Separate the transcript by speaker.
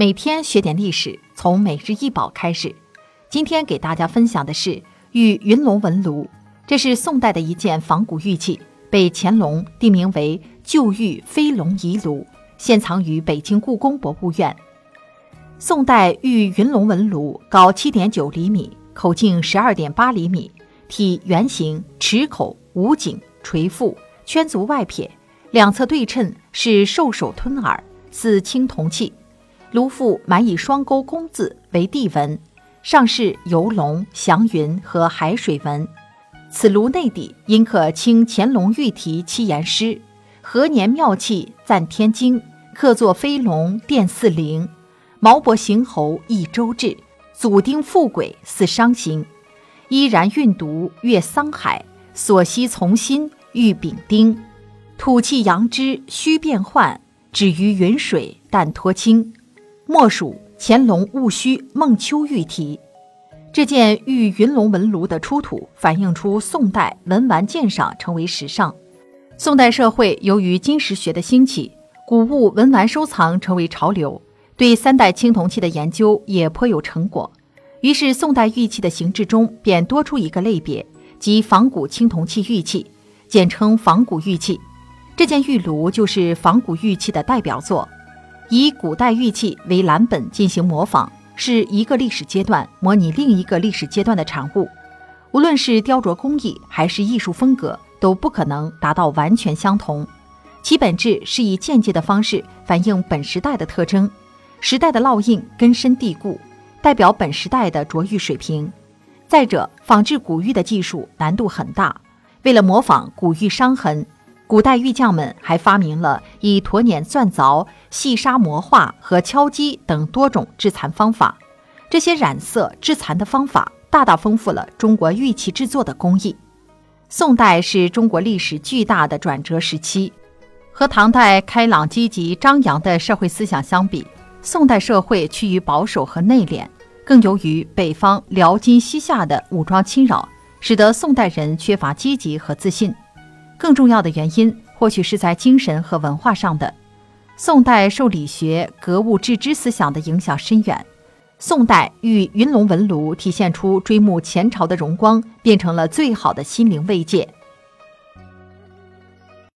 Speaker 1: 每天学点历史，从每日一宝开始。今天给大家分享的是玉云龙纹炉，这是宋代的一件仿古玉器，被乾隆定名为旧玉飞龙仪炉，现藏于北京故宫博物院。宋代玉云龙纹炉高七点九厘米，口径十二点八厘米，体圆形，池口无颈，垂腹，圈足外撇，两侧对称，是兽首吞耳，似青铜器。炉腹满以双钩工字为地纹，上饰游龙、祥云和海水纹。此炉内底因可清乾隆御题七言诗：“何年妙气赞天经，客作飞龙殿四灵。毛伯行侯一周至，祖丁富贵似伤心。依然运毒越桑海，所惜从心遇丙丁。土气扬之须变幻，止于云水但脱清。”莫属乾隆戊戌孟秋玉题，这件玉云龙纹炉的出土，反映出宋代文玩鉴赏成为时尚。宋代社会由于金石学的兴起，古物文玩收藏成为潮流，对三代青铜器的研究也颇有成果。于是，宋代玉器的形制中便多出一个类别，即仿古青铜器玉器，简称仿古玉器。这件玉炉就是仿古玉器的代表作。以古代玉器为蓝本进行模仿，是一个历史阶段模拟另一个历史阶段的产物。无论是雕琢工艺还是艺术风格，都不可能达到完全相同。其本质是以间接的方式反映本时代的特征，时代的烙印根深蒂固，代表本时代的琢玉水平。再者，仿制古玉的技术难度很大，为了模仿古玉伤痕。古代玉匠们还发明了以驼碾钻凿、细砂磨画和敲击等多种制残方法。这些染色制残的方法大大丰富了中国玉器制作的工艺。宋代是中国历史巨大的转折时期，和唐代开朗积极张扬的社会思想相比，宋代社会趋于保守和内敛。更由于北方辽金西夏的武装侵扰，使得宋代人缺乏积极和自信。更重要的原因，或许是在精神和文化上的。宋代受理学、格物致知思想的影响深远。宋代玉云龙纹炉体现出追慕前朝的荣光，变成了最好的心灵慰藉。